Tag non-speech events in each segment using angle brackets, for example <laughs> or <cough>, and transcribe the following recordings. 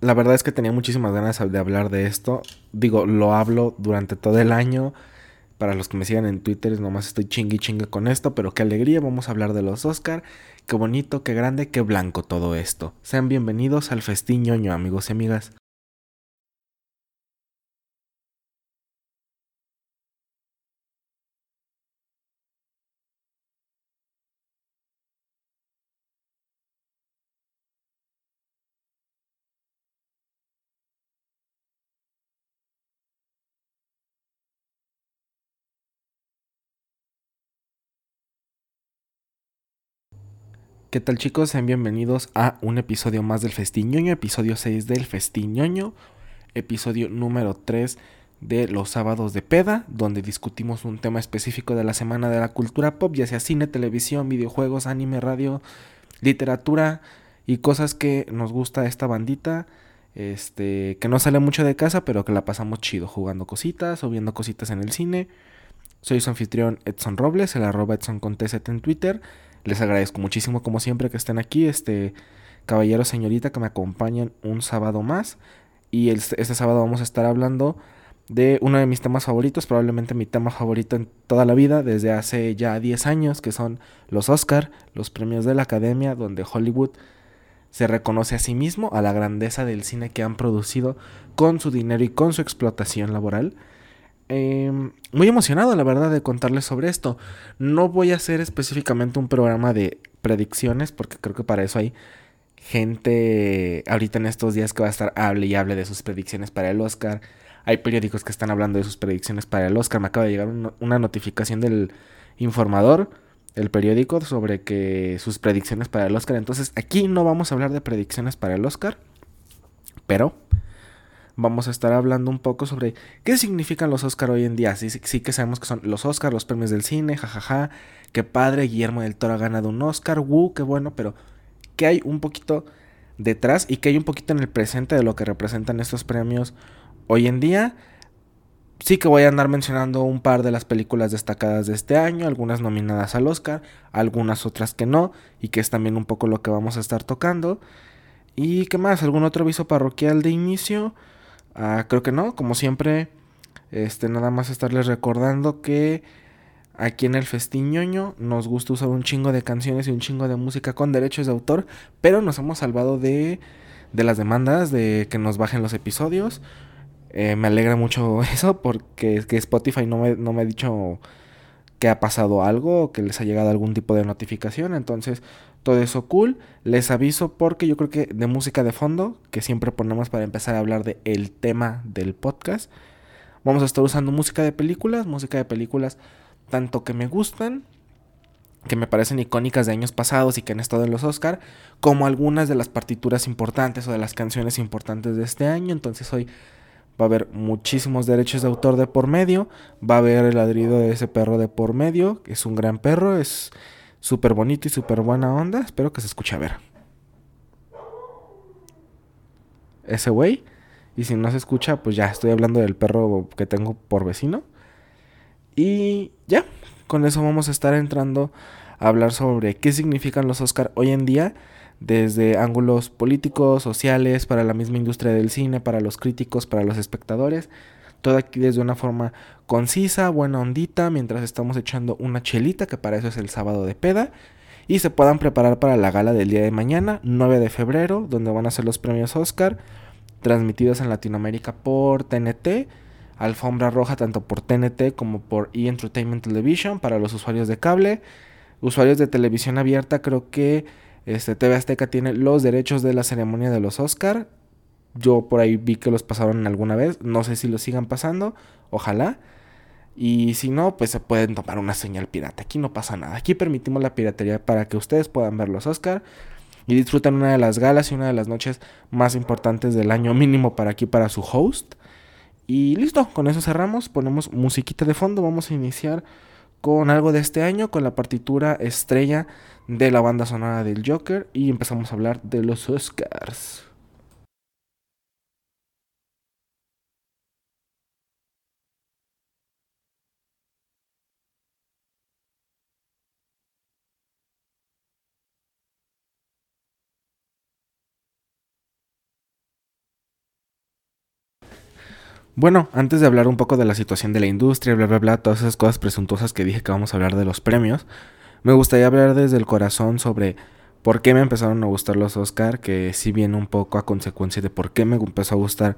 La verdad es que tenía muchísimas ganas de hablar de esto. Digo, lo hablo durante todo el año. Para los que me sigan en Twitter, nomás estoy chingui chingue con esto, pero qué alegría, vamos a hablar de los Oscar. Qué bonito, qué grande, qué blanco todo esto. Sean bienvenidos al festín ñoño, amigos y amigas. ¿Qué tal chicos? Sean bienvenidos a un episodio más del Festiñoño, episodio 6 del Festiñoño, episodio número 3 de los sábados de peda, donde discutimos un tema específico de la semana de la cultura pop, ya sea cine, televisión, videojuegos, anime, radio, literatura y cosas que nos gusta esta bandita. Este, que no sale mucho de casa, pero que la pasamos chido jugando cositas o viendo cositas en el cine. Soy su anfitrión Edson Robles, el arroba Edson en Twitter. Les agradezco muchísimo como siempre que estén aquí, este caballero, señorita, que me acompañen un sábado más. Y este sábado vamos a estar hablando de uno de mis temas favoritos, probablemente mi tema favorito en toda la vida, desde hace ya 10 años, que son los Oscar, los premios de la Academia, donde Hollywood se reconoce a sí mismo, a la grandeza del cine que han producido con su dinero y con su explotación laboral. Em, muy emocionado, la verdad, de contarles sobre esto. No voy a hacer específicamente un programa de predicciones, porque creo que para eso hay gente ahorita en estos días que va a estar hable y hable de sus predicciones para el Oscar. Hay periódicos que están hablando de sus predicciones para el Oscar. Me acaba de llegar una notificación del informador, el periódico, sobre que sus predicciones para el Oscar. Entonces, aquí no vamos a hablar de predicciones para el Oscar, pero vamos a estar hablando un poco sobre qué significan los Oscar hoy en día. Sí, sí, que sabemos que son los Oscar, los premios del cine, jajaja. Qué padre, Guillermo del Toro ha ganado un Oscar, ¡Woo! qué bueno, pero ¿qué hay un poquito detrás y qué hay un poquito en el presente de lo que representan estos premios hoy en día? Sí que voy a andar mencionando un par de las películas destacadas de este año, algunas nominadas al Oscar, algunas otras que no, y que es también un poco lo que vamos a estar tocando. ¿Y qué más? ¿Algún otro aviso parroquial de inicio? Ah, creo que no, como siempre, este, nada más estarles recordando que aquí en el Festiñoño nos gusta usar un chingo de canciones y un chingo de música con derechos de autor, pero nos hemos salvado de, de las demandas, de que nos bajen los episodios. Eh, me alegra mucho <laughs> eso porque que Spotify no me, no me ha dicho que ha pasado algo o que les ha llegado algún tipo de notificación. Entonces, todo eso cool. Les aviso porque yo creo que de música de fondo, que siempre ponemos para empezar a hablar de el tema del podcast, vamos a estar usando música de películas, música de películas tanto que me gustan, que me parecen icónicas de años pasados y que han estado en los Oscar, como algunas de las partituras importantes o de las canciones importantes de este año. Entonces hoy va a haber muchísimos derechos de autor de por medio, va a haber el ladrido de ese perro de por medio, que es un gran perro, es súper bonito y súper buena onda. Espero que se escuche a ver. Ese güey. Y si no se escucha, pues ya estoy hablando del perro que tengo por vecino. Y ya, con eso vamos a estar entrando a hablar sobre qué significan los Oscar hoy en día, desde ángulos políticos, sociales, para la misma industria del cine, para los críticos, para los espectadores. Todo aquí desde una forma concisa, buena ondita, mientras estamos echando una chelita, que para eso es el sábado de peda. Y se puedan preparar para la gala del día de mañana, 9 de febrero, donde van a ser los premios Oscar, transmitidos en Latinoamérica por TNT. Alfombra roja tanto por TNT como por E! Entertainment Television para los usuarios de cable. Usuarios de televisión abierta, creo que este, TV Azteca tiene los derechos de la ceremonia de los Oscar yo por ahí vi que los pasaron alguna vez. No sé si los sigan pasando. Ojalá. Y si no, pues se pueden tomar una señal pirata. Aquí no pasa nada. Aquí permitimos la piratería para que ustedes puedan ver los Oscar y disfruten una de las galas y una de las noches más importantes del año mínimo para aquí, para su host. Y listo, con eso cerramos. Ponemos musiquita de fondo. Vamos a iniciar con algo de este año, con la partitura estrella de la banda sonora del Joker. Y empezamos a hablar de los Oscars. Bueno, antes de hablar un poco de la situación de la industria, bla, bla, bla, todas esas cosas presuntuosas que dije que vamos a hablar de los premios, me gustaría hablar desde el corazón sobre por qué me empezaron a gustar los Oscar, que sí viene un poco a consecuencia de por qué me empezó a gustar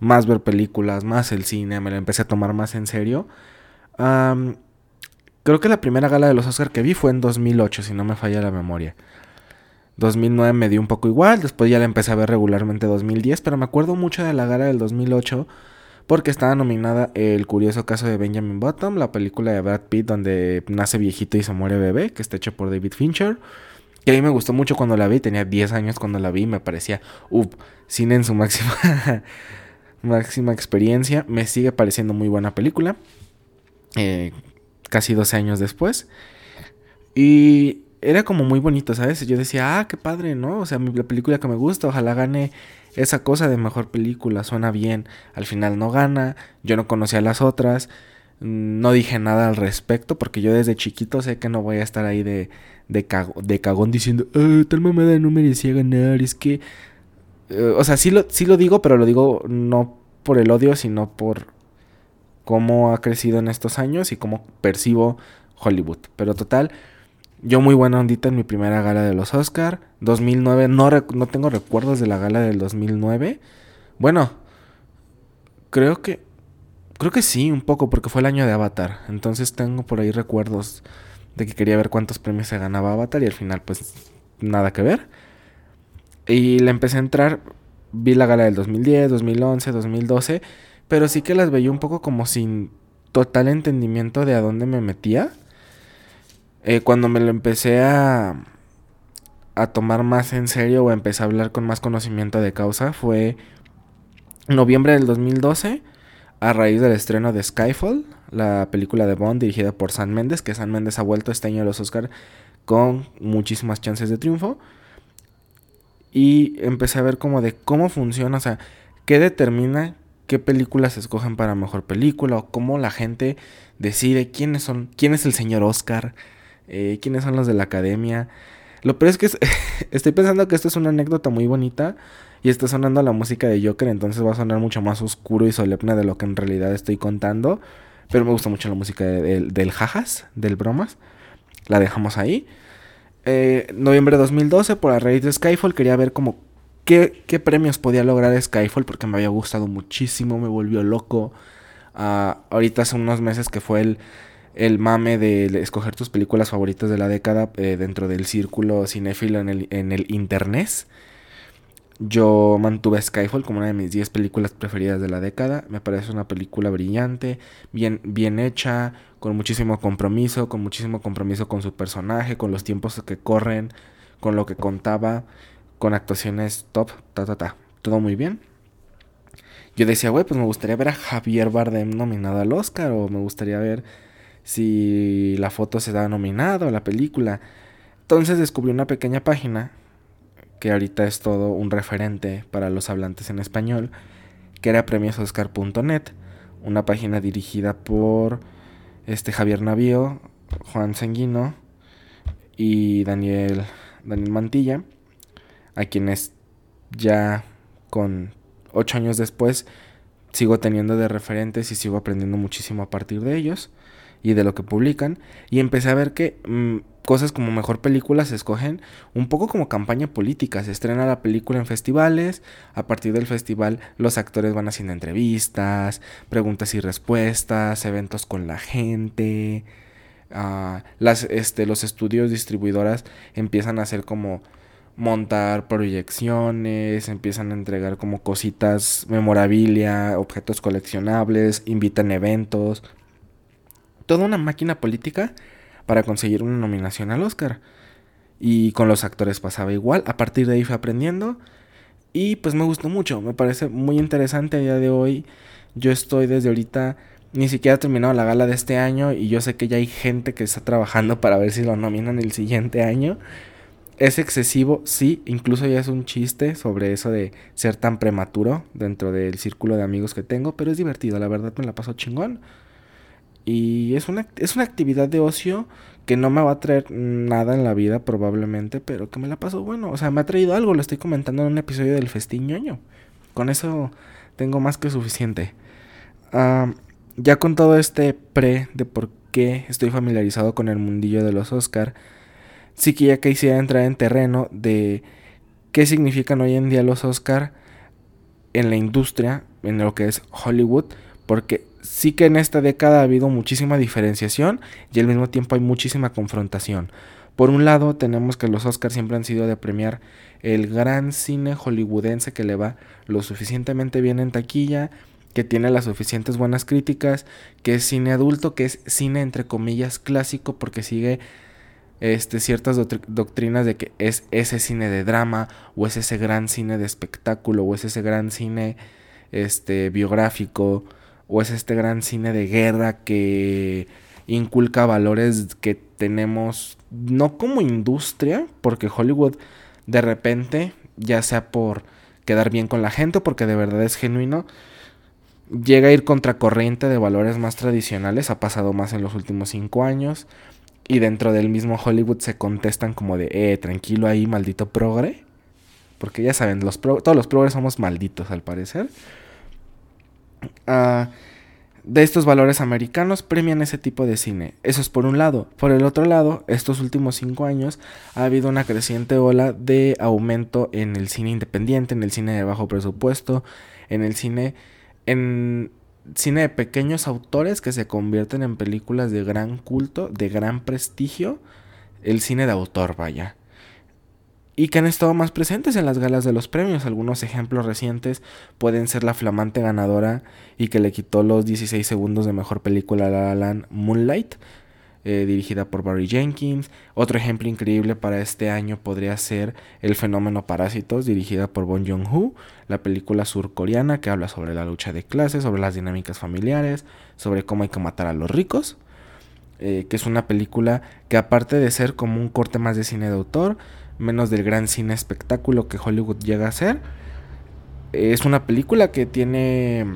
más ver películas, más el cine, me lo empecé a tomar más en serio. creo que la primera gala de los Oscar que vi fue en 2008, si no me falla la memoria. 2009 me dio un poco igual, después ya la empecé a ver regularmente 2010, pero me acuerdo mucho de la gala del 2008 porque estaba nominada El curioso caso de Benjamin Button, la película de Brad Pitt donde nace viejito y se muere bebé, que está hecho por David Fincher. Que a mí me gustó mucho cuando la vi, tenía 10 años cuando la vi, me parecía, uff, cine en su máxima, <laughs> máxima experiencia. Me sigue pareciendo muy buena película, eh, casi 12 años después. Y era como muy bonito, ¿sabes? Yo decía, ah, qué padre, ¿no? O sea, la película que me gusta, ojalá gane esa cosa de mejor película, suena bien. Al final no gana, yo no conocía las otras, no dije nada al respecto porque yo desde chiquito sé que no voy a estar ahí de, de, de cagón diciendo, ah, tal mamada no merecía ganar, es que... Eh, o sea, sí lo, sí lo digo, pero lo digo no por el odio, sino por cómo ha crecido en estos años y cómo percibo Hollywood. Pero total, yo muy buena ondita en mi primera gala de los Oscar. 2009, no, no tengo recuerdos de la gala del 2009. Bueno, creo que... Creo que sí, un poco, porque fue el año de Avatar. Entonces tengo por ahí recuerdos de que quería ver cuántos premios se ganaba Avatar y al final pues nada que ver. Y le empecé a entrar, vi la gala del 2010, 2011, 2012, pero sí que las veía un poco como sin total entendimiento de a dónde me metía. Eh, cuando me lo empecé a, a tomar más en serio o empecé a hablar con más conocimiento de causa fue noviembre del 2012 a raíz del estreno de Skyfall, la película de Bond dirigida por San Méndez, que San Méndez ha vuelto este año a los Oscar con muchísimas chances de triunfo. Y empecé a ver como de cómo funciona, o sea, qué determina qué películas se escogen para mejor película o cómo la gente decide quiénes son, quién es el señor Oscar, eh, quiénes son los de la academia. Lo peor es que <laughs> estoy pensando que esto es una anécdota muy bonita y está sonando la música de Joker, entonces va a sonar mucho más oscuro y solemne de lo que en realidad estoy contando. Pero me gusta mucho la música del jajas, del bromas. La dejamos ahí. Eh, noviembre de 2012, por la raíz de Skyfall, quería ver como qué, premios podía lograr Skyfall porque me había gustado muchísimo, me volvió loco. Ah, ahorita hace unos meses que fue el el mame de escoger tus películas favoritas de la década eh, dentro del círculo cinéfilo en el, en el internet. Yo mantuve Skyfall como una de mis 10 películas preferidas de la década. Me parece una película brillante, bien, bien hecha, con muchísimo compromiso, con muchísimo compromiso con su personaje, con los tiempos que corren, con lo que contaba, con actuaciones top, ta, ta, ta. Todo muy bien. Yo decía, güey, pues me gustaría ver a Javier Bardem nominado al Oscar o me gustaría ver si la foto se da nominada o la película. Entonces descubrí una pequeña página que ahorita es todo un referente para los hablantes en español, que era premiososcar.net, una página dirigida por este Javier Navío, Juan Sanguino y Daniel, Daniel Mantilla, a quienes ya con ocho años después sigo teniendo de referentes y sigo aprendiendo muchísimo a partir de ellos y de lo que publican. Y empecé a ver que mm, cosas como mejor película se escogen un poco como campaña política. Se estrena la película en festivales. A partir del festival los actores van haciendo entrevistas, preguntas y respuestas, eventos con la gente. Ah, las, este, los estudios distribuidoras empiezan a hacer como montar proyecciones, empiezan a entregar como cositas, memorabilia, objetos coleccionables, invitan eventos, toda una máquina política para conseguir una nominación al Oscar. Y con los actores pasaba igual. A partir de ahí fui aprendiendo. Y pues me gustó mucho. Me parece muy interesante a día de hoy. Yo estoy desde ahorita. Ni siquiera he terminado la gala de este año. Y yo sé que ya hay gente que está trabajando para ver si lo nominan el siguiente año. Es excesivo, sí, incluso ya es un chiste sobre eso de ser tan prematuro dentro del círculo de amigos que tengo, pero es divertido, la verdad me la paso chingón. Y es una, es una actividad de ocio que no me va a traer nada en la vida probablemente, pero que me la paso bueno. O sea, me ha traído algo, lo estoy comentando en un episodio del Festín Ñoño. Con eso tengo más que suficiente. ya con todo este pre de por qué estoy familiarizado con el mundillo de los Oscar, sí que ya quisiera entrar en terreno de qué significan hoy en día los Oscar en la industria, en lo que es Hollywood, porque sí que en esta década ha habido muchísima diferenciación y al mismo tiempo hay muchísima confrontación. Por un lado, tenemos que los Oscars siempre han sido de premiar el gran cine hollywoodense que le va lo suficientemente bien en taquilla, que tiene las suficientes buenas críticas, que es cine adulto, que es cine entre comillas clásico porque sigue este, ciertas doctrinas de que es ese cine de drama o es ese gran cine de espectáculo o es ese gran cine este, biográfico o es este gran cine de guerra que inculca valores que tenemos no como industria, porque Hollywood de repente, ya sea por quedar bien con la gente o porque de verdad es genuino, llega a ir contracorriente de valores más tradicionales, ha pasado más en los últimos cinco años, y dentro del mismo Hollywood se contestan como de, eh, tranquilo ahí, maldito progre. Porque ya saben, todos los progres somos malditos al parecer. De estos valores americanos premian ese tipo de cine. Eso es por un lado. Por el otro lado, estos últimos cinco años ha habido una creciente ola de aumento en el cine independiente, en el cine de bajo presupuesto, en el cine, en cine de pequeños autores que se convierten en películas de gran culto, de gran prestigio, el cine de autor, vaya. Y que han estado más presentes en las galas de los premios. Algunos ejemplos recientes pueden ser la flamante ganadora y que le quitó los 16 segundos de mejor película a La La Land Moonlight, eh, dirigida por Barry Jenkins. Otro ejemplo increíble para este año podría ser El fenómeno Parásitos, dirigida por Bon Joon-ho, la película surcoreana que habla sobre la lucha de clases, sobre las dinámicas familiares, sobre cómo hay que matar a los ricos. Eh, que es una película que aparte de ser como un corte más de cine de autor, menos del gran cine espectáculo que Hollywood llega a ser, es una película que tiene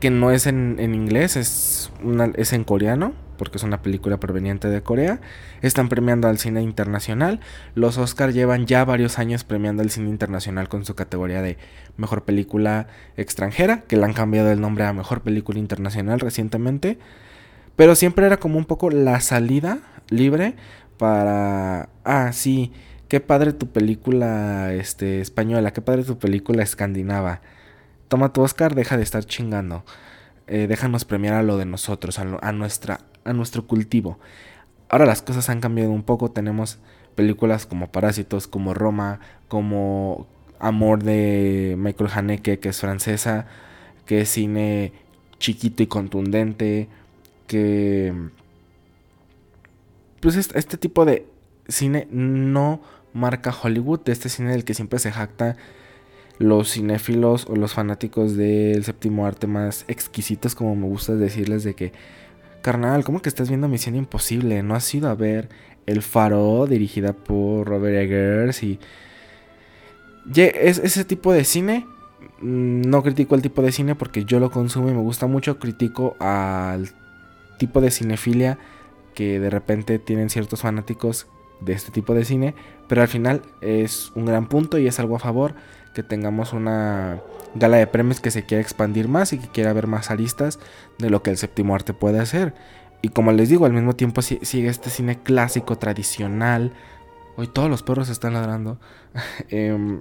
que no es en, en inglés, es, es en coreano, porque es una película proveniente de Corea. Están premiando al cine internacional. Los Oscar llevan ya varios años premiando al cine internacional con su categoría de mejor película extranjera, que le han cambiado el nombre a mejor película internacional recientemente. Pero siempre era como un poco la salida libre para. Ah, sí. Qué padre tu película este, española, qué padre tu película escandinava. Toma tu Oscar, deja de estar chingando. Eh, déjanos premiar a lo de nosotros, a nuestra a nuestro cultivo. Ahora las cosas han cambiado un poco, tenemos películas como Parásitos, como Roma, como Amor de Michael Haneke, que es francesa, que es cine chiquito y contundente, que... Pues este, tipo de cine no marca Hollywood, este cine del que siempre se jacta los cinéfilos o los fanáticos del séptimo arte más exquisitos, como me gusta decirles, de que carnal, ¿cómo que estás viendo Misión Imposible? ¿No has ido a ver El Faro, dirigida por Robert Eggers? Y. Es ese tipo de cine. Mm, no critico el tipo de cine porque yo lo consumo y me gusta mucho. Critico al tipo de cinefilia que de repente tienen ciertos fanáticos de este tipo de cine. Pero al final es un gran punto y es algo a favor que tengamos una gala de premios que se quiera expandir más y que quiera ver más aristas de lo que el séptimo arte puede hacer. Y como les digo, al mismo tiempo sigue este cine clásico, tradicional. Hoy todos los perros están ladrando. <laughs> Em,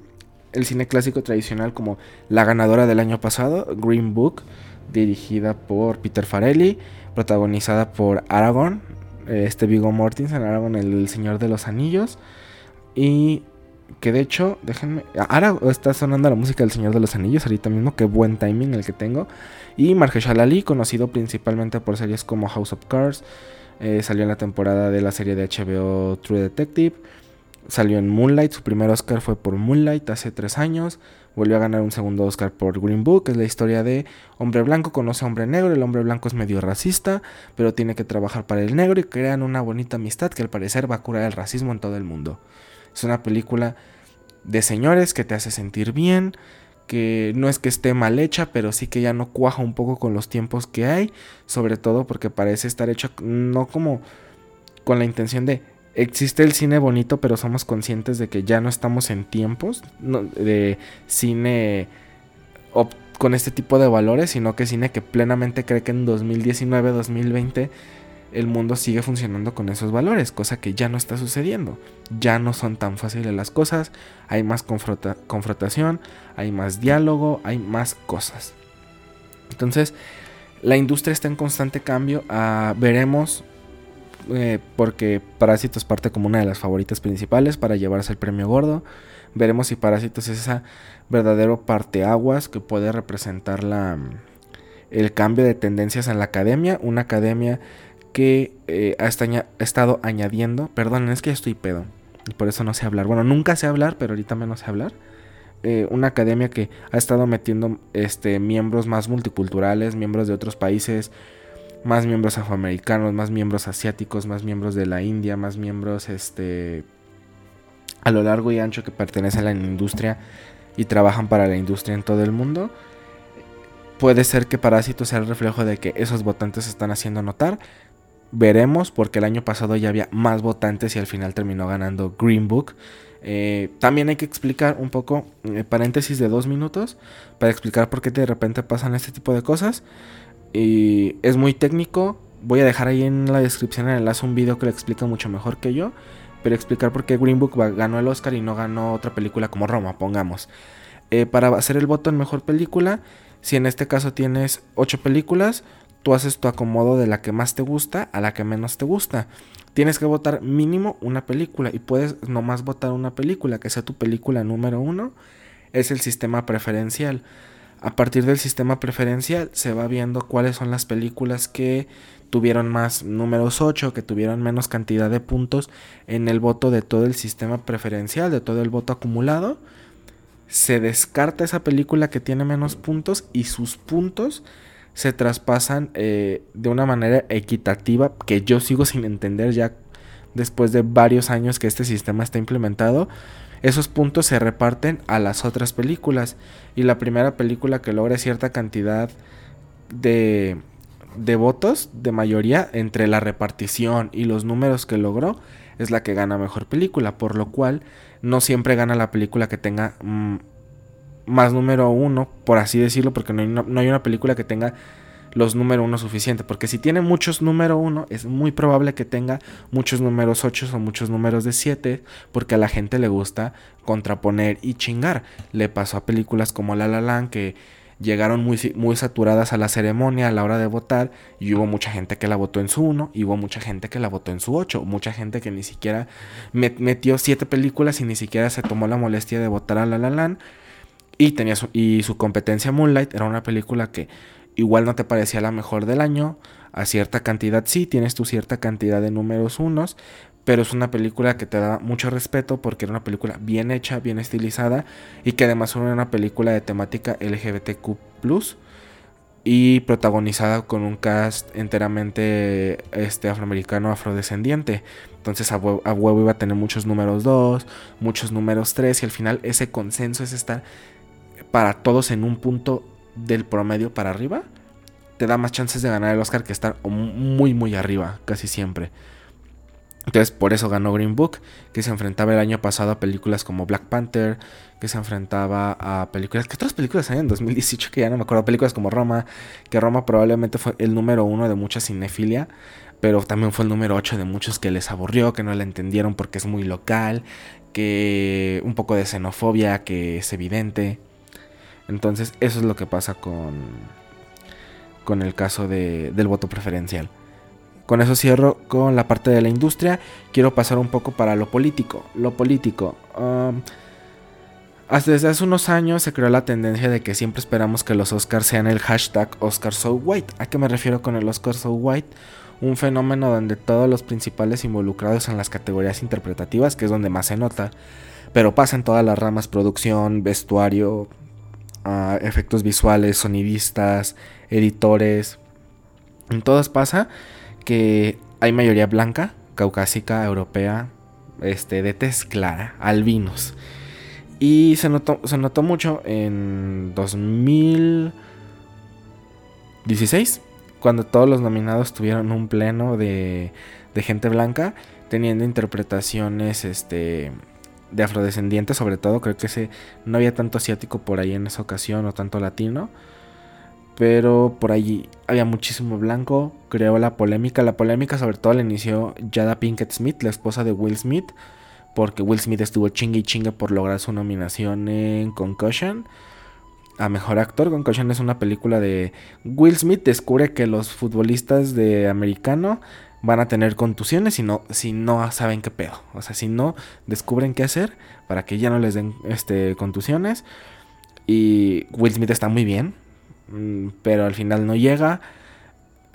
el cine clásico tradicional como la ganadora del año pasado, Green Book, dirigida por Peter Farelli, protagonizada por Aragorn, este Vigo Mortensen, Aragorn, el Señor de los Anillos, y que de hecho, déjenme. Ahora está sonando la música del Señor de los Anillos ahorita mismo. Qué buen timing el que tengo. Y Mahershala Ali, conocido principalmente por series como House of Cards. Eh, salió en la temporada de la serie de HBO True Detective. Salió en Moonlight. Su primer Oscar fue por Moonlight hace tres años. Volvió a ganar un segundo Oscar por Green Book. Es la historia de hombre blanco conoce a hombre negro. El hombre blanco es medio racista, pero tiene que trabajar para el negro y crean una bonita amistad que al parecer va a curar el racismo en todo el mundo. Es una película de señores que te hace sentir bien, que no es que esté mal hecha, pero sí que ya no cuaja un poco con los tiempos que hay, sobre todo porque parece estar hecha no como con la intención de existe el cine bonito, pero somos conscientes de que ya no estamos en tiempos de cine con este tipo de valores, sino que cine que plenamente cree que en 2019, 2020 el mundo sigue funcionando con esos valores, cosa que ya no está sucediendo. Ya no son tan fáciles las cosas, hay más confrontación, hay más diálogo, hay más cosas. Entonces, la industria está en constante cambio. Ah, veremos, eh, porque Parásitos parte como una de las favoritas principales para llevarse el premio gordo. Veremos si Parásitos es esa verdadero parteaguas que puede representar la, el cambio de tendencias en la academia. Una academia que eh, ha estado añadiendo, perdón, es que ya estoy pedo, y por eso no sé hablar. Bueno, nunca sé hablar, pero ahorita menos sé hablar. Eh, una academia que ha estado metiendo este, miembros más multiculturales, miembros de otros países, más miembros afroamericanos, más miembros asiáticos, más miembros de la India, más miembros este, a lo largo y ancho que pertenecen a la industria y trabajan para la industria en todo el mundo. Puede ser que Parásito sea el reflejo de que esos votantes se están haciendo notar, Veremos porque el año pasado ya había más votantes y al final terminó ganando Green Book. Eh, también hay que explicar un poco, eh, paréntesis de dos minutos, para explicar por qué de repente pasan este tipo de cosas. Y es muy técnico. Voy a dejar ahí en la descripción el enlace un video que lo explica mucho mejor que yo. Pero explicar por qué Green Book ganó el Oscar y no ganó otra película como Roma, pongamos. Eh, para hacer el voto en mejor película, si en este caso tienes 8 películas, tú haces tu acomodo de la que más te gusta a la que menos te gusta. Tienes que votar mínimo una película y puedes nomás votar una película que sea tu película número uno. Es el sistema preferencial. A partir del sistema preferencial se va viendo cuáles son las películas que tuvieron más números 8, que tuvieron menos cantidad de puntos en el voto de todo el sistema preferencial, de todo el voto acumulado. Se descarta esa película que tiene menos puntos y sus puntos se traspasan eh, de una manera equitativa que yo sigo <laughs> sin entender ya después de varios años que este sistema está implementado. Esos puntos se reparten a las otras películas. Y la primera película que logra cierta cantidad de, de votos de mayoría entre la repartición y los números que logró es la que gana mejor película, por lo cual no siempre gana la película que tenga mm, más número uno, por así decirlo, porque no hay, una, película que tenga los número uno suficiente. Porque si tiene muchos número uno, es muy probable que tenga muchos números 8 o muchos números de 7, porque a la gente le gusta contraponer y chingar. Le pasó a películas como La La Land que llegaron muy, muy saturadas a la ceremonia a la hora de votar y hubo mucha gente que la votó en su 1 y hubo mucha gente que la votó en su 8, mucha gente que ni siquiera metió 7 películas y ni siquiera se tomó la molestia de votar a La La Land y, tenía su, y su competencia Moonlight era una película que igual no te parecía la mejor del año. A cierta cantidad sí, tienes tu cierta cantidad de números unos. Pero es una película que te da mucho respeto porque era una película bien hecha, bien estilizada. Y que además era una película de temática LGBTQ y protagonizada con un cast enteramente este afroamericano afrodescendiente. Entonces a huevo, iba a tener muchos números 2, muchos números 3 y al final ese consenso es estar para todos en un punto del promedio para arriba, te da más chances de ganar el Oscar que estar muy muy arriba, casi siempre. Entonces por eso ganó Green Book, que se enfrentaba el año pasado a películas como Black Panther, que se enfrentaba a películas, ¿qué otras películas hay en 2018 que ya no me acuerdo? Películas como Roma, que Roma probablemente fue el número uno de mucha cinefilia, pero también fue el número 8 de muchos que les aburrió, que no la entendieron porque es muy local, que un poco de xenofobia que es evidente. Entonces eso es lo que pasa con, con el caso de, del voto preferencial. Con eso cierro con la parte de la industria. Quiero pasar un poco para lo político. Lo político. Hasta desde hace unos años se creó la tendencia de que siempre esperamos que los Oscars sean el hashtag Oscar So White. ¿A qué me refiero con el Oscar So White? Un fenómeno donde todos los principales involucrados en las categorías interpretativas, que es donde más se nota, pero pasa en todas las ramas, producción, vestuario, efectos visuales, sonidistas, editores. En todas pasa que hay mayoría blanca, caucásica, europea, este, de tez clara, albinos. Y se notó, se notó mucho en 2016, cuando todos los nominados tuvieron un pleno de, de gente blanca, teniendo interpretaciones este, de afrodescendientes sobre todo, creo que ese, no había tanto asiático por ahí en esa ocasión o tanto latino, pero por allí había muchísimo blanco, creó la polémica, la polémica sobre todo la inició Jada Pinkett Smith, la esposa de Will Smith, porque Will Smith estuvo chingue y chingue por lograr su nominación en Concussion a mejor actor. Concussion es una película de Will Smith descubre que los futbolistas de americano van a tener contusiones si no, si no saben qué pedo. O sea, si no descubren qué hacer para que ya no les den este, contusiones. Y Will Smith está muy bien, mm, pero al final no llega.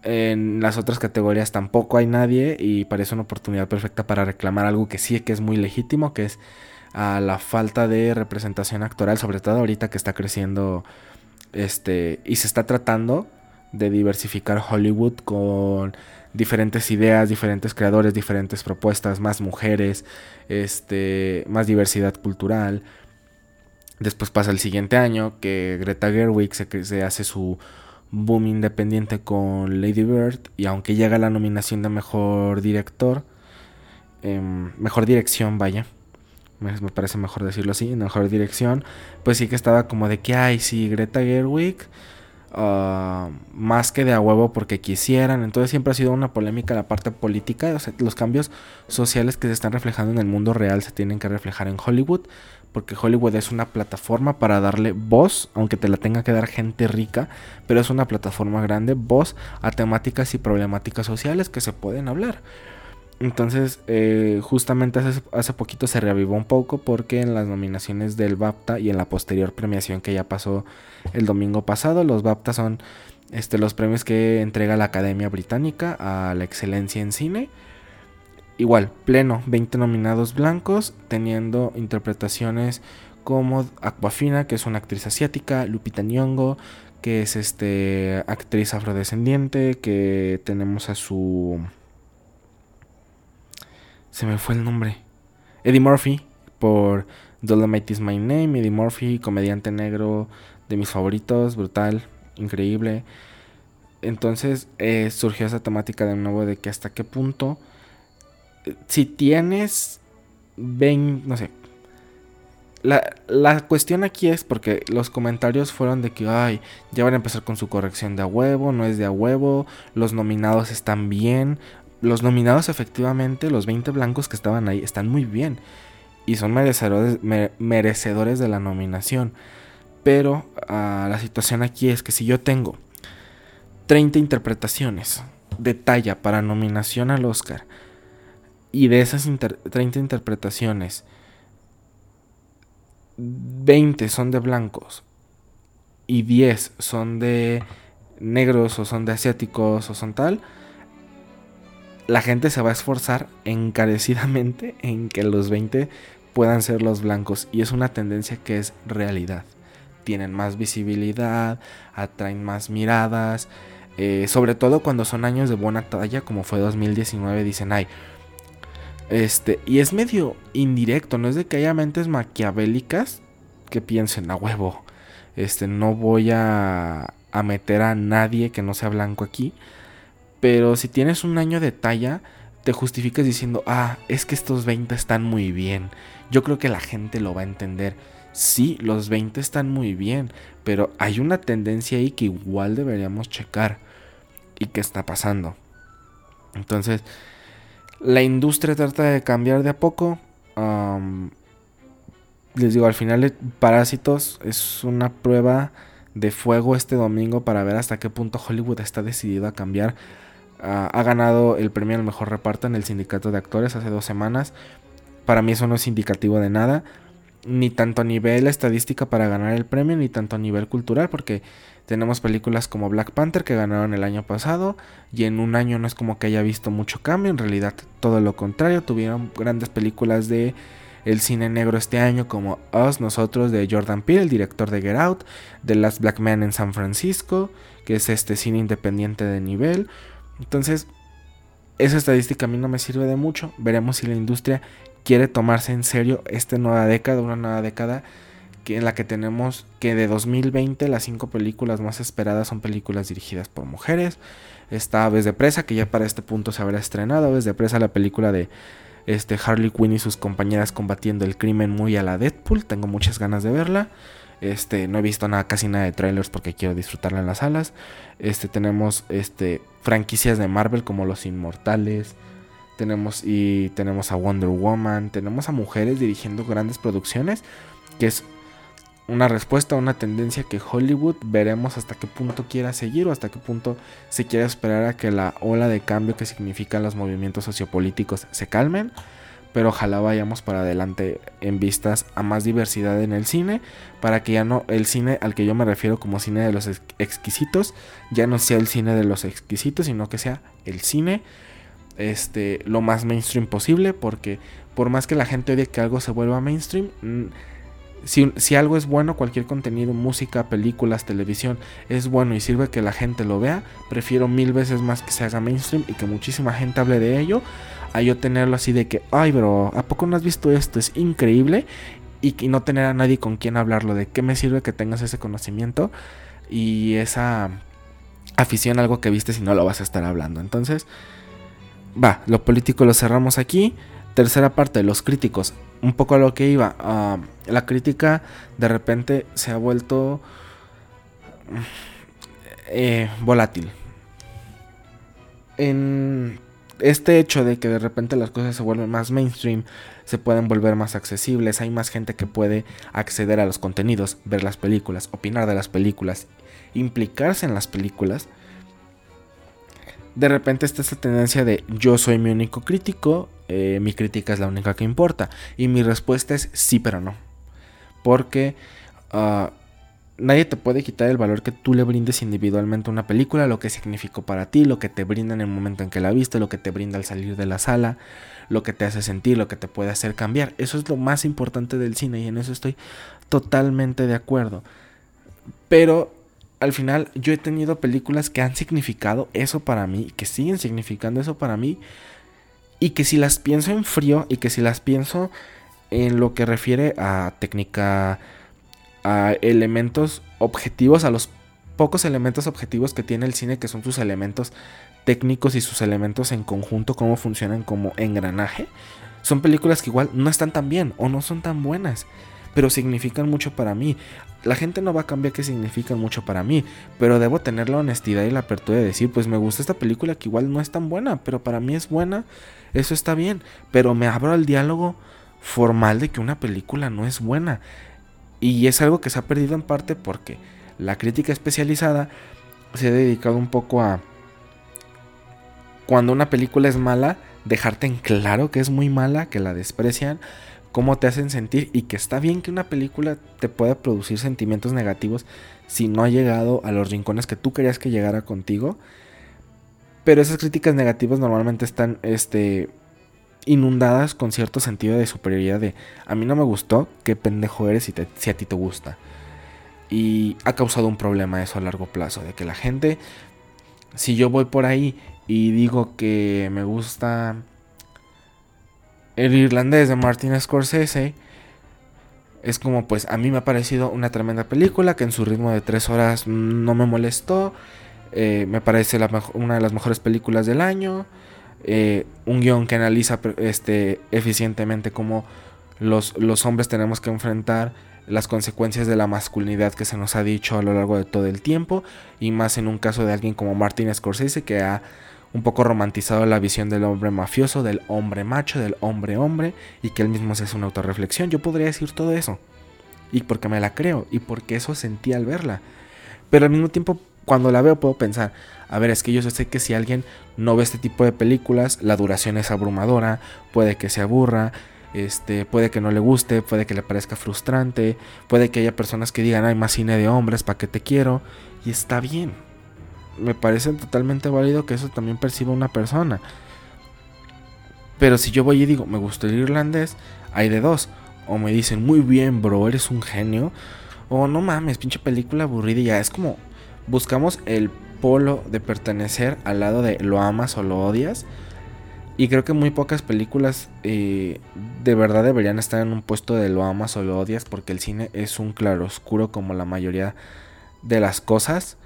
En las otras categorías tampoco hay nadie y parece una oportunidad perfecta para reclamar algo que sí que es muy legítimo, que es a la falta de representación actoral, sobre todo ahorita que está creciendo este y se está tratando de diversificar Hollywood con diferentes ideas, diferentes creadores, diferentes propuestas, más mujeres, este, más diversidad cultural. Después pasa el siguiente año que Greta Gerwig se, se hace su boom independiente con Lady Bird y aunque llega la nominación de mejor director, em, mejor dirección, vaya, me, parece mejor decirlo así, mejor dirección, pues sí que estaba como de que, ay, sí, Greta Gerwig Ah, más que de a huevo porque quisieran. Entonces siempre ha sido una polémica la parte política. Los cambios sociales que se están reflejando en el mundo real se tienen que reflejar en Hollywood. Porque Hollywood es una plataforma para darle voz, aunque te la tenga que dar gente rica, pero es una plataforma grande, voz a temáticas y problemáticas sociales que se pueden hablar. Entonces, eh, justamente hace, hace, poquito se reavivó un poco porque en las nominaciones del BAFTA y en la posterior premiación que ya pasó el domingo pasado, los BAFTA son este, los premios que entrega la Academia Británica a la excelencia en cine. Igual, pleno, 20 nominados blancos, teniendo interpretaciones como Aquafina, que es una actriz asiática, Lupita Nyong'o, que es este actriz afrodescendiente, que tenemos a su se me fue el nombre. Eddie Murphy por Dolomite is My Name. Eddie Murphy, comediante negro de mis favoritos, brutal, increíble. Entonces eh, surgió esa temática de nuevo de que hasta qué punto, eh, si tienes, ven, no sé. La, la, cuestión aquí es porque los comentarios fueron de que, ay, ya van a empezar con su corrección de a huevo, no es de a huevo, los nominados están bien, los nominados efectivamente, los 20 blancos que estaban ahí, están muy bien. Y son merecedores, de la nominación. Pero ah, la situación aquí es que si yo tengo 30 interpretaciones de talla para nominación al Oscar, y de esas 30 interpretaciones, 20 son de blancos y 10 son de negros o son de asiáticos o son tal, la gente se va a esforzar encarecidamente en que los 20 puedan ser los blancos y es una tendencia que es realidad. Tienen más visibilidad, atraen más miradas, eh, sobre todo cuando son años de buena talla como fue 2019 dicen ay. Este, y es medio indirecto, no es de que haya mentes maquiavélicas que piensen a huevo. Este, no voy a, a meter a nadie que no sea blanco aquí pero si tienes un año de talla, te justificas diciendo, ah, es que estos 20 están muy bien. Yo creo que la gente lo va a entender. Sí, los 20 están muy bien, pero hay una tendencia ahí que igual deberíamos checar. ¿Y qué está pasando? Entonces, la industria trata de cambiar de a poco. les digo, al final Parásitos es una prueba de fuego este domingo para ver hasta qué punto Hollywood está decidido a cambiar ha ganado el premio al mejor reparto en el sindicato de actores hace dos semanas. Para mí eso no es indicativo de nada, ni tanto a nivel estadística para ganar el premio, ni tanto a nivel cultural, porque tenemos películas como Black Panther que ganaron el año pasado y en un año no es como que haya visto mucho cambio, en realidad todo lo contrario, tuvieron grandes películas de el cine negro este año como Us, nosotros de Jordan Peele, el director de Get Out, The Last Black Man en San Francisco, que es este cine independiente de nivel, entonces, esa estadística a mí no me sirve de mucho. Veremos si la industria quiere tomarse en serio esta nueva década, una nueva década en la que tenemos que de 2020 las cinco películas más esperadas son películas dirigidas por mujeres. Está Aves de Presa, que ya para este punto se habrá estrenado. Aves de Presa, la película de Este Harley Quinn y sus compañeras combatiendo el crimen muy a la Deadpool. Tengo muchas ganas de verla. Este, no he visto nada, casi nada de trailers porque quiero disfrutarla en las salas. Este, tenemos este, franquicias de Marvel como Los Inmortales. Tenemos y tenemos a Wonder Woman. Tenemos a mujeres dirigiendo grandes producciones. Que es una respuesta a una tendencia que Hollywood veremos hasta qué punto quiera seguir o hasta qué punto se quiera esperar a que la ola de cambio que significan los movimientos sociopolíticos se calmen. Pero ojalá vayamos para adelante en vistas a más diversidad en el cine, para que ya no el cine al que yo me refiero como cine de los exquisitos, ya no sea el cine de los exquisitos, sino que sea el cine este, lo más mainstream posible, porque por más que la gente odie que algo se vuelva mainstream, si, algo es bueno, cualquier contenido, música, películas, televisión, es bueno y sirve que la gente lo vea, prefiero mil veces más que se haga mainstream y que muchísima gente hable de ello, a yo tenerlo así de que, ay bro, ¿a poco no has visto esto? Es increíble y, y no tener a nadie con quien hablarlo, de qué me sirve que tengas ese conocimiento y esa afición a algo que viste si no lo vas a estar hablando. Entonces, va, lo político lo cerramos aquí. Tercera parte, los críticos. Un poco a lo que iba. Ah, la crítica de repente se ha vuelto eh, volátil. En este hecho de que de repente las cosas se vuelven más mainstream, se pueden volver más accesibles, hay más gente que puede acceder a los contenidos, ver las películas, opinar de las películas, implicarse en las películas de repente está esa tendencia de yo soy mi único crítico, eh, mi crítica es la única que importa. Y mi respuesta es sí, pero no. Porque ah, nadie te puede quitar el valor que tú le brindes individualmente a una película, lo que significó para ti, lo que te brinda en el momento en que la viste, lo que te brinda al salir de la sala, lo que te hace sentir, lo que te puede hacer cambiar. Eso es lo más importante del cine y en eso estoy totalmente de acuerdo. Pero al final yo he tenido películas que han significado eso para mí, que siguen significando eso para mí, y que si las pienso en frío y que si las pienso en lo que refiere a técnica, a elementos objetivos, a los pocos elementos objetivos que tiene el cine, que son sus elementos técnicos y sus elementos en conjunto, cómo funcionan como engranaje, son películas que igual no están tan bien o no son tan buenas pero significan mucho para mí. La gente no va a cambiar que significan mucho para mí, pero debo tener la honestidad y la apertura de decir, pues me gusta esta película que igual no es tan buena, pero para mí es buena, eso está bien, pero me abro al diálogo formal de que una película no es buena. Y es algo que se ha perdido en parte porque la crítica especializada se ha dedicado un poco a cuando una película es mala, dejarte en claro que es muy mala, que la desprecian, cómo te hacen sentir y que está bien que una película te pueda producir sentimientos negativos si no ha llegado a los rincones que tú querías que llegara contigo. Pero esas críticas negativas normalmente están este, inundadas con cierto sentido de superioridad de a mí no me gustó, qué pendejo eres si, a ti te gusta. Y ha causado un problema eso a largo plazo, de que la gente, si yo voy por ahí y digo que me gusta el irlandés de Martin Scorsese es como pues a mí me ha parecido una tremenda película que en su ritmo de tres horas no me molestó. Eh, me parece una de las mejores películas del año. Eh, un guion que analiza este, eficientemente cómo los, los hombres tenemos que enfrentar las consecuencias de la masculinidad que se nos ha dicho a lo largo de todo el tiempo. Y más en un caso de alguien como Martin Scorsese que ha un poco romantizado la visión del hombre mafioso, del hombre macho, del hombre hombre, y que él mismo se una autorreflexión. Yo podría decir todo eso. Y porque me la creo, y porque eso sentí al verla. Pero al mismo tiempo, cuando la veo, puedo pensar, a ver, es que yo sé que si alguien no ve este tipo de películas, la duración es abrumadora, puede que se aburra, este, puede que no le guste, puede que le parezca frustrante, puede que haya personas que digan, hay más cine de hombres, ¿para qué te quiero? Y está bien me parece totalmente válido que eso también perciba una persona. Pero si yo voy y digo, me gusta el irlandés, hay de dos. O me dicen, muy bien, bro, eres un genio. O no mames, pinche película aburrida y ya. Es como, buscamos el polo de pertenecer al lado de lo amas o lo odias. Y creo que muy pocas películas eh, de verdad deberían estar en un puesto de lo amas o lo odias porque el cine es un claroscuro como la mayoría de las cosas.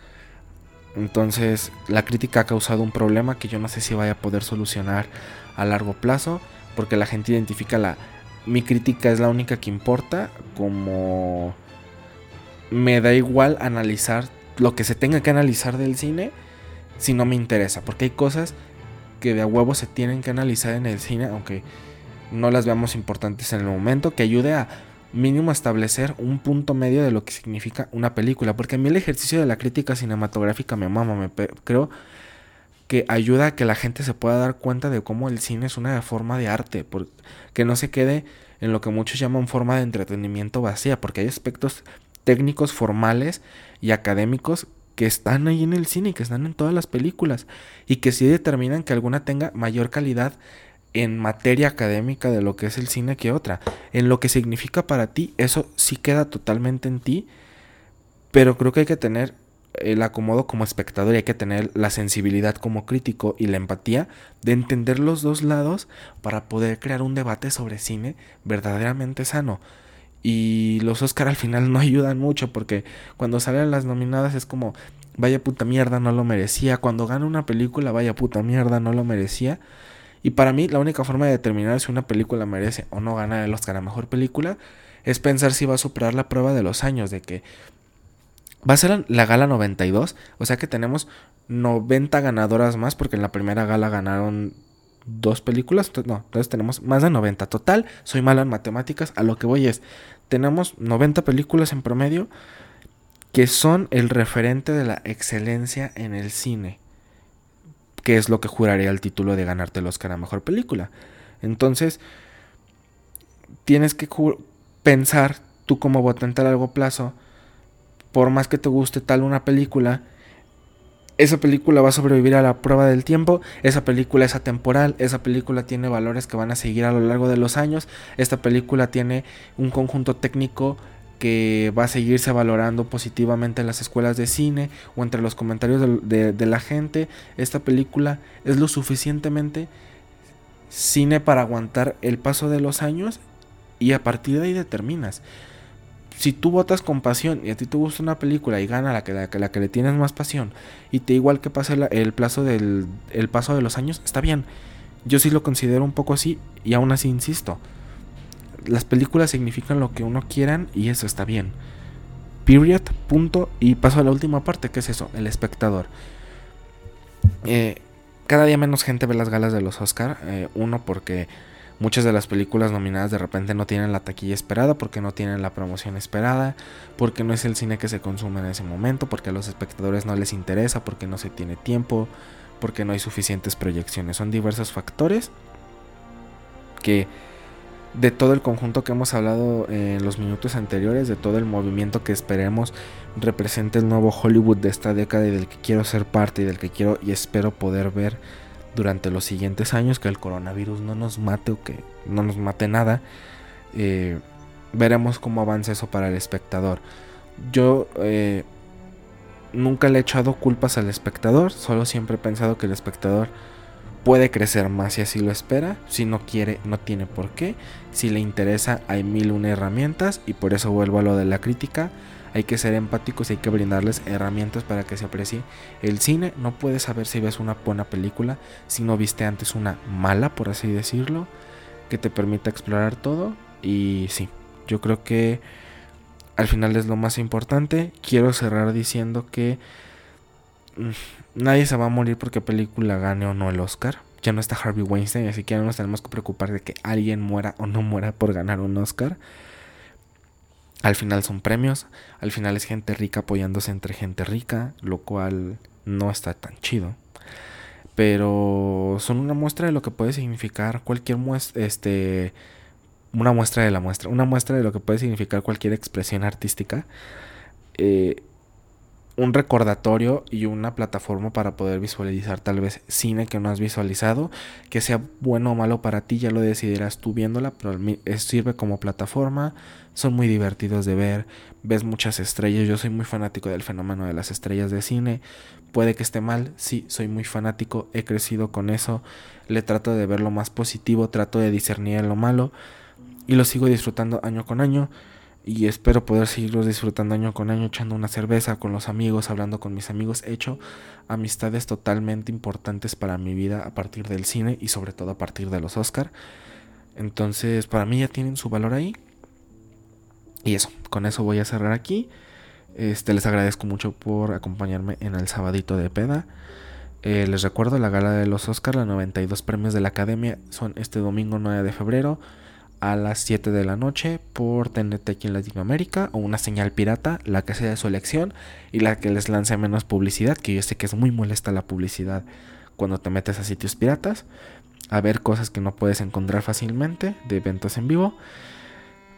Entonces la crítica ha causado un problema que yo no sé si vaya a poder solucionar a largo plazo. porque la gente identifica la mi crítica es la única que importa, como me da igual analizar lo que se tenga que analizar del cine si no me interesa, porque hay cosas que de a huevo se tienen que analizar en el cine, aunque no las veamos importantes en el momento, que ayude a mínimo establecer un punto medio de lo que significa una película, porque a mí el ejercicio de la crítica cinematográfica me mama, me creo que ayuda a que la gente se pueda dar cuenta de cómo el cine es una forma de arte, que no se quede en lo que muchos llaman forma de entretenimiento vacía, porque hay aspectos técnicos formales y académicos que están ahí en el cine que están en todas las películas y que sí determinan que alguna tenga mayor calidad en materia académica de lo que es el cine que otra. En lo que significa para ti, eso sí queda totalmente en ti, pero creo que hay que tener el acomodo como espectador y hay que tener la sensibilidad como crítico y la empatía de entender los dos lados para poder crear un debate sobre cine verdaderamente sano. Y los Oscar al final no <laughs> ayudan mucho porque cuando salen las nominadas es como, vaya puta mierda, no lo merecía. Cuando gana una película, vaya puta mierda, no lo merecía. Y para mí la única forma de determinar si una película merece o no ganar el Oscar a Mejor Película es pensar si va a superar la prueba de los años, de que va a ser la gala 92, o sea que tenemos 90 ganadoras más, porque en la primera gala ganaron dos películas, no, entonces tenemos más de 90. Total, soy malo en matemáticas, a lo que voy es, tenemos 90 películas en promedio que son el referente de la excelencia en el cine que es lo que juraría el título de ganarte el Oscar a Mejor Película. Entonces, tienes que pensar tú como votante a largo plazo, por más que te guste tal una película, esa película va a sobrevivir a la prueba del tiempo, esa película es atemporal, esa película tiene valores que van a seguir a lo largo de los años, esta película tiene un conjunto técnico que va a seguirse valorando positivamente en las escuelas de cine o entre los comentarios de, la gente. Esta película es lo suficientemente cine para aguantar el paso de los años y a partir de ahí determinas. Si tú votas con pasión y a ti te gusta una película y gana la que, la, la que le tienes más pasión y te igual que pase el, plazo del el paso de los años, está bien. Yo sí lo considero un poco así y aún así insisto las películas significan lo que uno quieran y eso está bien. Period, punto. Y paso a la última parte, que es eso, el espectador. Eh, cada día menos gente ve las galas de los Oscar. Eh, uno, porque muchas de las películas nominadas de repente no tienen la taquilla esperada, porque no tienen la promoción esperada, porque no es el cine que se consume en ese momento, porque a los espectadores no les interesa, porque no se tiene tiempo, porque no hay suficientes proyecciones. Son diversos factores que de todo el conjunto que hemos hablado en los minutos anteriores, de todo el movimiento que esperemos represente el nuevo Hollywood de esta década y del que quiero ser parte y del que quiero y espero poder ver durante los siguientes años, que el coronavirus no nos mate o que no nos mate nada, eh, veremos cómo avanza eso para el espectador. Yo eh, nunca le he echado culpas al espectador, solo siempre he pensado que el espectador puede crecer más si así lo espera. Si no quiere, no tiene por qué. Si le interesa, hay mil una herramientas. Y por eso vuelvo a lo de la crítica. Hay que ser empáticos y hay que brindarles herramientas para que se aprecie el cine. No puedes saber si ves una buena película si no viste antes una mala, por así decirlo, que te permita explorar todo. Y sí, yo creo que al final es lo más importante. Quiero cerrar diciendo que Mm, nadie se va a morir porque película gane o no el Oscar. Ya no está Harvey Weinstein, así que ya no nos tenemos que preocupar de que alguien muera o no muera por ganar un Oscar. Al final son premios, al final es gente rica apoyándose entre gente rica, lo cual no está tan chido. Pero son una muestra de lo que puede significar cualquier muestra, este, una muestra de la muestra, una muestra de lo que puede significar cualquier expresión artística. Eh, un recordatorio y una plataforma para poder visualizar tal vez cine que no has visualizado, que sea bueno o malo para ti, ya lo decidirás tú viéndola, pero sirve como plataforma, son muy divertidos de ver, ves muchas estrellas, yo soy muy fanático del fenómeno de las estrellas de cine, puede que esté mal, sí, soy muy fanático, he crecido con eso, le trato de ver lo más positivo, trato de discernir lo malo y lo sigo disfrutando año con año y espero poder seguirlos disfrutando año con año, echando una cerveza con los amigos, hablando con mis amigos. He hecho amistades totalmente importantes para mi vida a partir del cine y sobre todo a partir de los Oscar. Entonces, para mí ya tienen su valor ahí. Y eso, con eso voy a cerrar aquí. Este, les agradezco mucho por acompañarme en el sabadito de peda. Eh, les recuerdo la gala de los Oscars, los 92 premios de la Academia son este domingo 9 de febrero a las 7 de la noche por TNT aquí en Latinoamérica o una señal pirata, la que sea de su elección y la que les lance menos publicidad, que yo sé que es muy molesta la publicidad cuando te metes a sitios piratas, a ver cosas que no puedes encontrar fácilmente de eventos en vivo.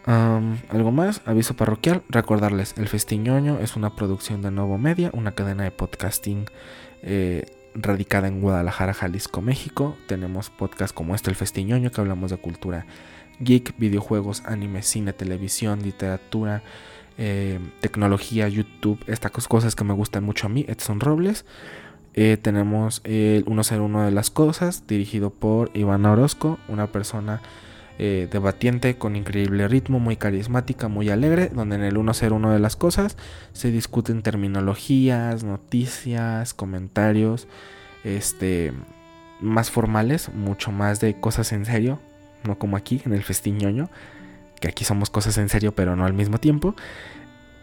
algo más, aviso parroquial, recordarles, El Festiñoño es una producción de Nuevo Media, una cadena de podcasting eh, radicada en Guadalajara, Jalisco, México. Tenemos podcasts como este, El Festiñoño, que hablamos de cultura geek, videojuegos, anime, cine, televisión, literatura, eh, tecnología, YouTube, estas cosas que me gustan mucho a mí, Edson Robles. Eh, tenemos el 101 de las cosas, dirigido por Iván Orozco, una persona eh, debatiente con increíble ritmo, muy carismática, muy alegre, donde en el 101 de las cosas se discuten terminologías, noticias, comentarios, este, más formales, mucho más de cosas en serio, no como aquí en el festiñoño, que aquí somos cosas en serio pero no al mismo tiempo.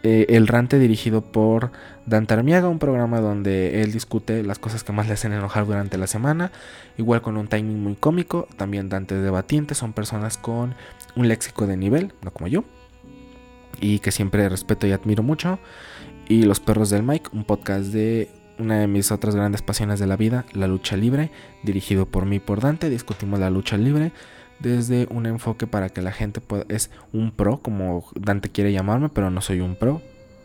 Eh, el Rante dirigido por Dante Armiaga, un programa donde él discute las cosas que más le hacen enojar durante la semana, igual con un timing muy cómico, también Dante debatiente, son personas con un léxico de nivel, no como yo, y que siempre respeto y admiro mucho. Y Los Perros del Mike, un podcast de una de mis otras grandes pasiones de la vida, la lucha libre, dirigido por mí por Dante, discutimos la lucha libre desde un enfoque para que la gente pueda, es un pro, como Dante quiere llamarme, pero no soy un pro.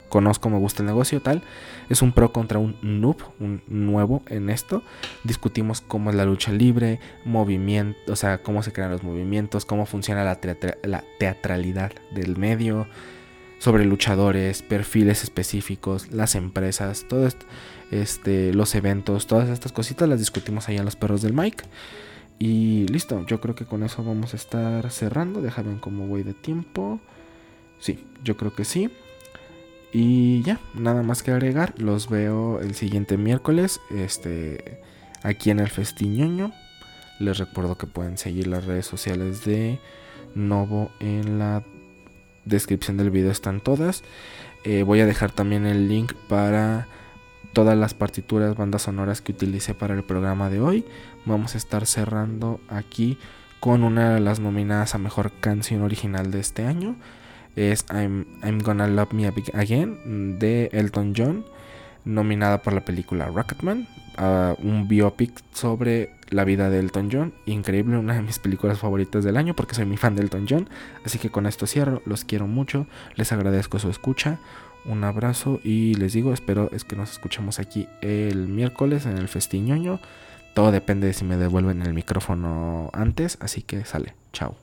Conozco, me gusta el negocio, tal. Es un pro contra un noob, un nuevo en esto. Discutimos cómo es la lucha libre, movimiento, o sea, cómo se crean los movimientos, cómo funciona la, teatralidad del medio, sobre luchadores, perfiles específicos, las empresas, todo esto, este, los eventos, todas estas cositas las discutimos ahí en los perros del Mike. Y listo, yo creo que con eso vamos a estar cerrando. Déjame cómo voy de tiempo. Sí, yo creo que sí. Y ya, nada más que agregar. Los veo el siguiente miércoles. Este. Aquí en el Festiñoño. Les recuerdo que pueden seguir las redes sociales de Novo en la descripción del video. Están todas. Eh, voy a dejar también el link para todas las partituras, bandas sonoras que utilicé para el programa de hoy. Vamos a estar cerrando aquí con una de las nominadas a mejor canción original de este año. Es I'm, Gonna Love Me Again de Elton John, nominada por la película Rocketman, un biopic sobre la vida de Elton John. Increíble, una de mis películas favoritas del año porque soy mi fan de Elton John. Así que con esto cierro, los quiero mucho, les agradezco su escucha un abrazo y les digo, espero es que nos escuchemos aquí el miércoles en el festiñoño. Todo depende de si me devuelven el micrófono antes, así que sale, chao.